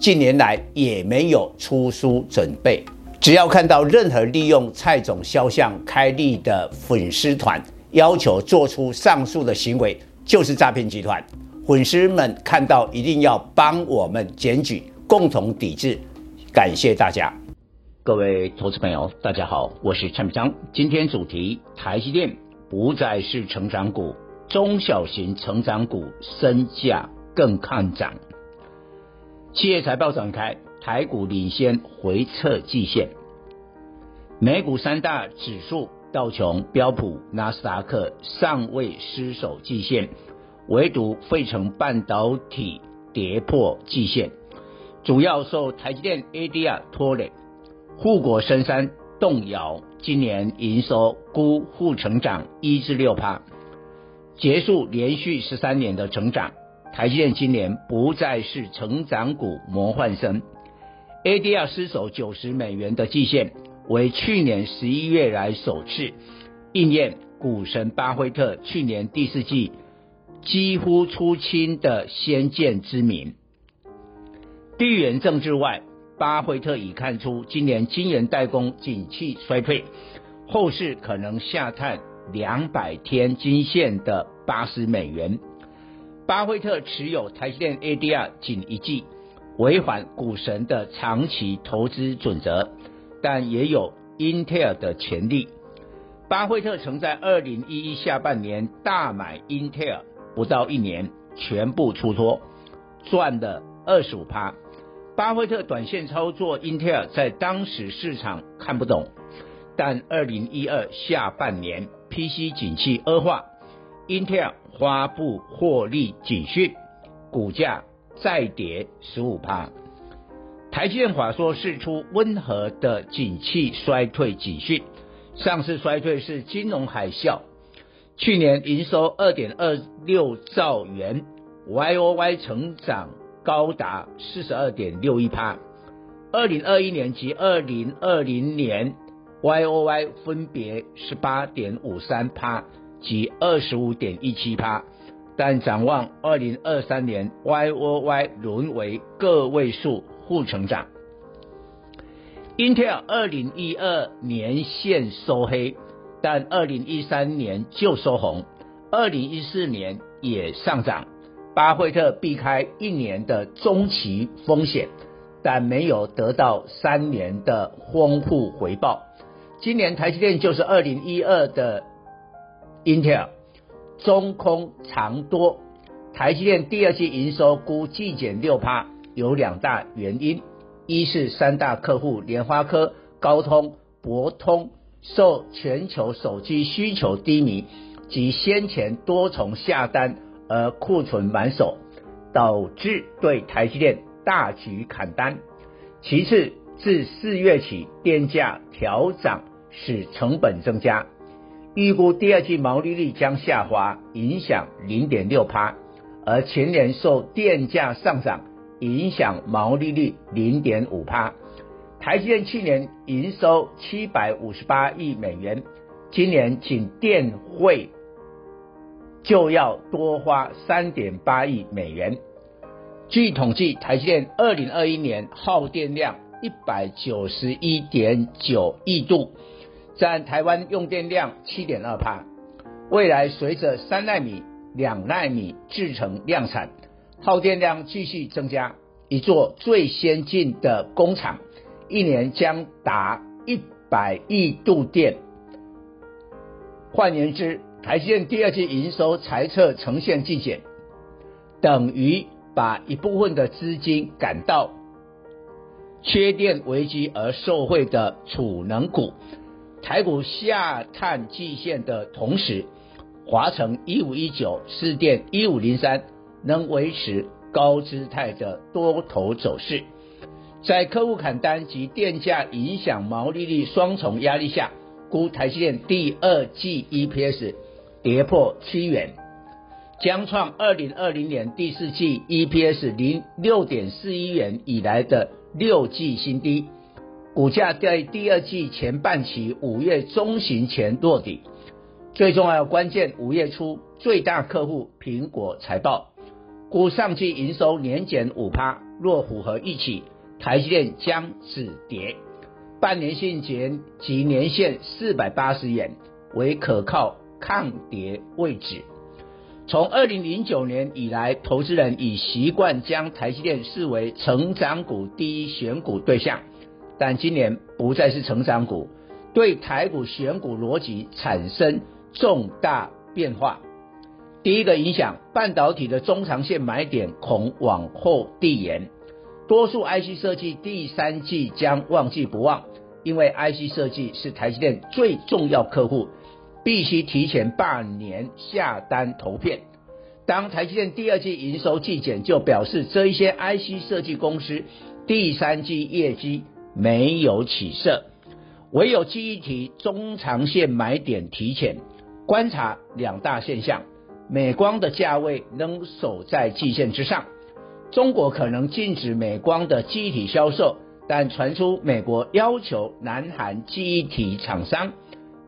近年来也没有出书准备。只要看到任何利用蔡总肖像开立的粉丝团，要求做出上述的行为，就是诈骗集团。粉丝们看到一定要帮我们检举，共同抵制。感谢大家。各位投资朋友，大家好，我是蔡明章。今天主题：台积电不再是成长股，中小型成长股身价更看涨。企业财报展开，台股领先回测季线。美股三大指数道琼、标普、纳斯达克尚未失守季线，唯独费城半导体跌破季线，主要受台积电 ADR 拖累。护国神山动摇，今年营收估负成长一至六趴，结束连续十三年的成长。台积电今年不再是成长股魔幻生，ADR 失守九十美元的季线，为去年十一月来首次应验股神巴菲特去年第四季几乎出清的先见之明。地缘政治外。巴菲特已看出，今年晶圆代工景气衰退，后市可能下探两百天均线的八十美元。巴菲特持有台积电 ADR 仅一季，违反股神的长期投资准则，但也有 Intel 的潜力。巴菲特曾在二零一一下半年大买 Intel，，不到一年全部出脱，赚了二十五趴。巴菲特短线操作 Intel，，在当时市场看不懂，但二零一二下半年 PC 景气恶化，英特尔发布获利警讯，股价再跌十五趴。台积电法说释出温和的景气衰退警讯，上次衰退是金融海啸，去年营收二点二六兆元，Y O Y 成长。高达四十二点六一趴，二零二一年及二零二零年 Y O Y 分别十八点五三趴及二十五点一七趴，但展望二零二三年 Y O Y 沦为个位数负成长。Intel 二零一二年线收黑，但二零一三年就收红，二零一四年也上涨。巴菲特避开一年的中期风险，但没有得到三年的丰富回报。今年台积电就是二零一二的 Intel，中空长多。台积电第二季营收估季减六趴，有两大原因：一是三大客户联发科、高通、博通受全球手机需求低迷及先前多重下单。而库存满手，导致对台积电大举砍单。其次，自四月起电价调涨，使成本增加，预估第二季毛利率将下滑，影响零点六趴。而前年受电价上涨，影响毛利率零点五趴。台积电去年营收七百五十八亿美元，今年仅电汇。就要多花三点八亿美元。据统计，台积电二零二一年耗电量一百九十一点九亿度，占台湾用电量七点二趴。未来随着三奈米、两奈米制程量产，耗电量继续增加，一座最先进的工厂一年将达一百亿度电。换言之，台积电第二季营收财测呈现季减，等于把一部分的资金赶到缺电危机而受惠的储能股。台股下探季线的同时，华城一五一九、士电一五零三能维持高姿态的多头走势。在客户砍单及电价影响毛利率双重压力下，估台积电第二季 EPS 跌破七元，将创二零二零年第四季 EPS 零六点四一元以来的六季新低。股价在第二季前半期五月中旬前落底。最重要关键，五月初最大客户苹果财报，估上季营收年减五趴，若符合预期，台积电将止跌。半年线及年线四百八十元为可靠抗跌位置。从二零零九年以来，投资人已习惯将台积电视为成长股第一选股对象，但今年不再是成长股，对台股选股逻辑产生重大变化。第一个影响，半导体的中长线买点恐往后递延。多数 IC 设计第三季将旺季不旺，因为 IC 设计是台积电最重要客户，必须提前半年下单投片。当台积电第二季营收季减，就表示这一些 IC 设计公司第三季业绩没有起色。唯有记忆体中长线买点提前，观察两大现象：美光的价位仍守在季线之上。中国可能禁止美光的记忆体销售，但传出美国要求南韩记忆体厂商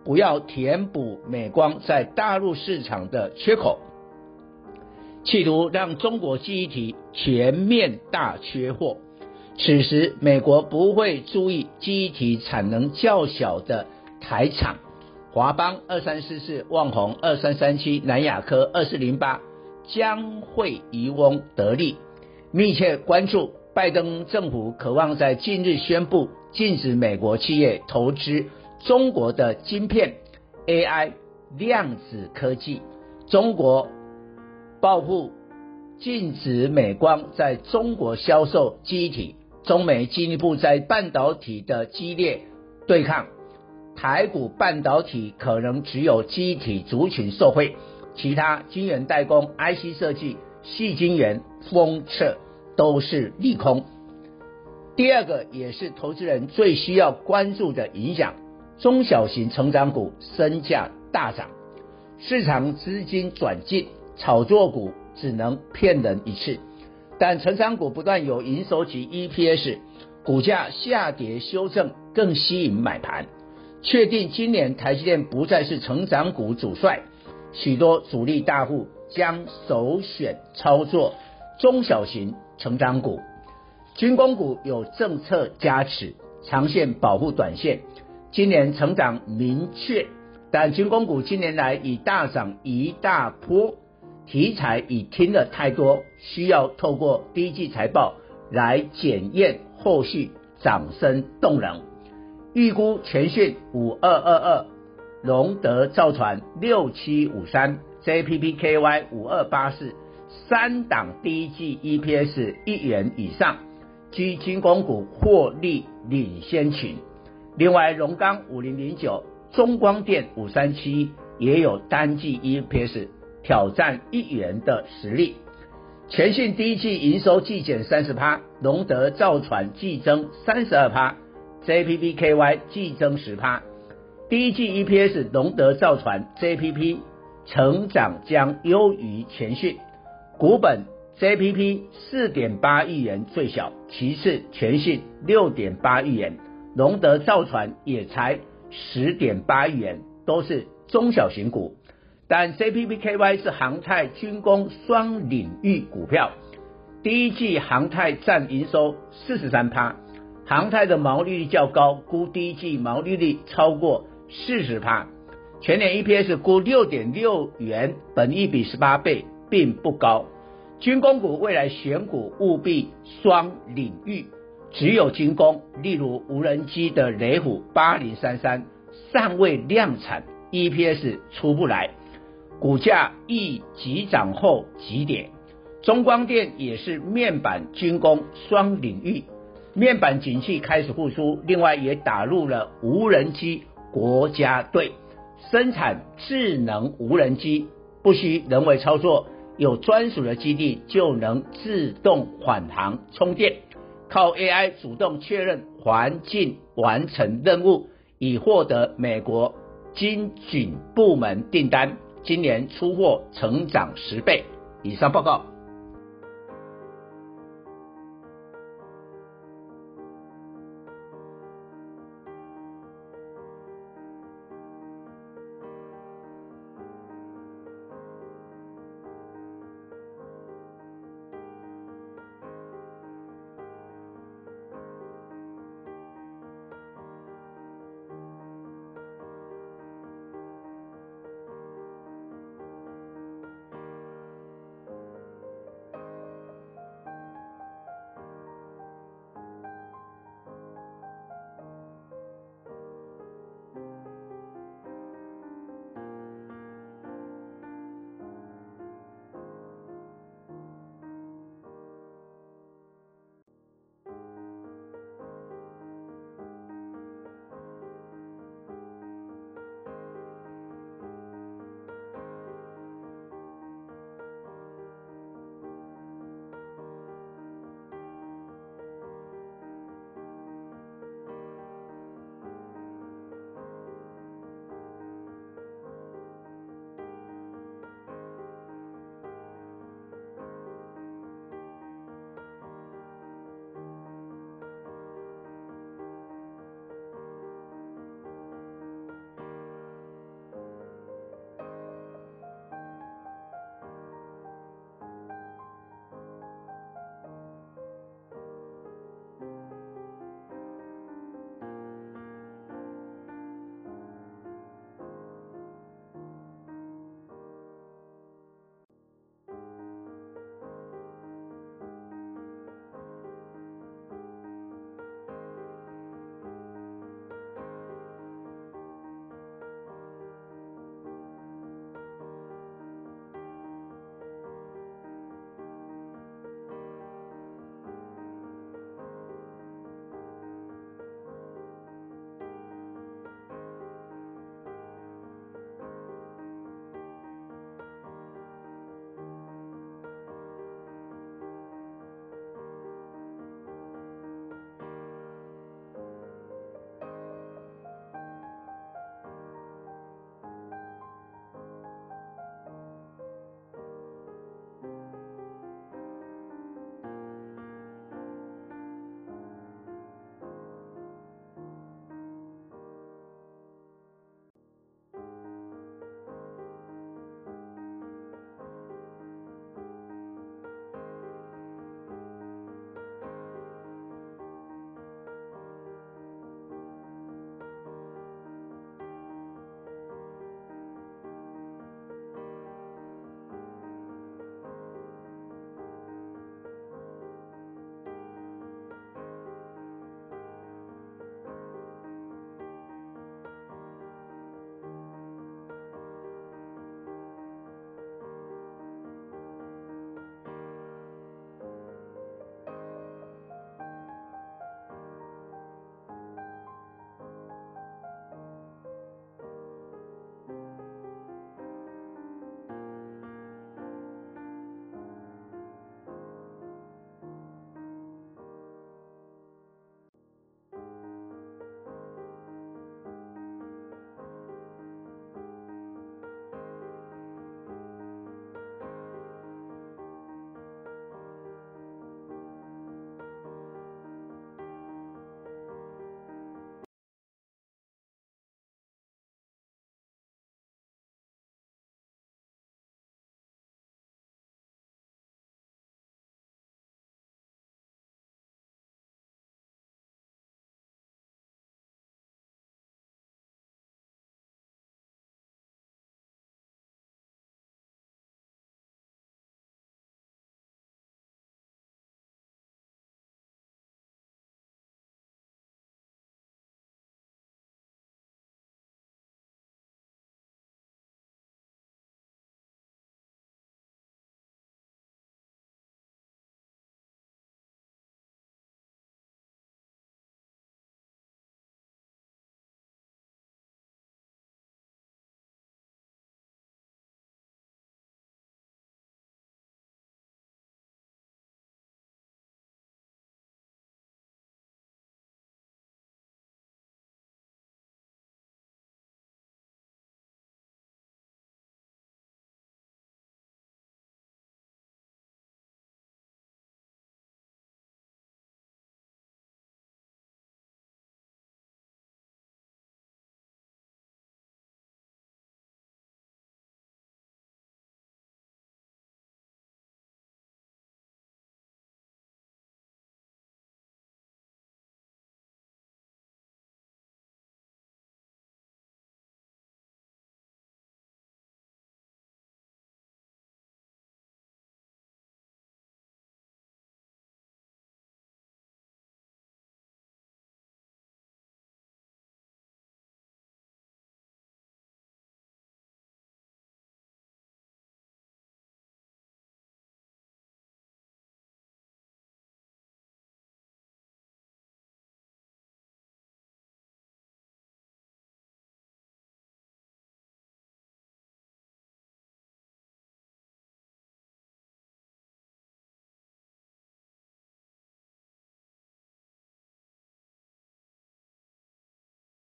不要填补美光在大陆市场的缺口，企图让中国记忆体全面大缺货。此时美国不会注意机体产能较小的台厂，华邦二三四四、旺宏二三三七、南亚科二四零八将会渔翁得利。密切关注拜登政府渴望在近日宣布禁止美国企业投资中国的晶片、AI、量子科技。中国报复禁止美光在中国销售机体，中美进一步在半导体的激烈对抗。台股半导体可能只有机体族群受惠，其他晶圆代工、IC 设计。细晶圆封测都是利空。第二个也是投资人最需要关注的影响，中小型成长股身价大涨，市场资金转进，炒作股只能骗人一次。但成长股不断有营收及 EPS，股价下跌修正更吸引买盘。确定今年台积电不再是成长股主帅，许多主力大户。将首选操作中小型成长股，军工股有政策加持，长线保护短线。今年成长明确，但军工股近年来已大涨一大波，题材已听了太多，需要透过第一季财报来检验后续涨势动能。预估全讯五二二二，龙德造船六七五三。JPPKY 五二八四，三档第一季 EPS 一元以上，居军工股获利领先群。另外，荣钢五零零九、中光电五三七也有单季 EPS 挑战一元的实力。全讯第一季营收季减三十趴，龙德造船季增三十二趴，JPPKY 季增十趴。第一季 EPS 龙德造船 JPP。成长将优于全讯，股本 JPP 四点八亿元最小，其次全讯六点八亿元，龙德造船也才十点八亿元，都是中小型股。但 JPPKY 是航太军工双领域股票，第一季航太占营收四十三趴，航太的毛利率较高，估第一季毛利率超过四十趴。全年 EPS 估六点六元，本益比十八倍，并不高。军工股未来选股务必双领域，只有军工，例如无人机的雷虎八零三三尚未量产，EPS 出不来，股价亦急涨后急跌。中光电也是面板、军工双领域，面板景气开始复苏，另外也打入了无人机国家队，生产智能无人机不需人为操作，有专属的基地就能自动返航充电，靠 AI 主动确认环境，完成任务，以获得美国经警部门订单。今年出货成长十倍。以上报告。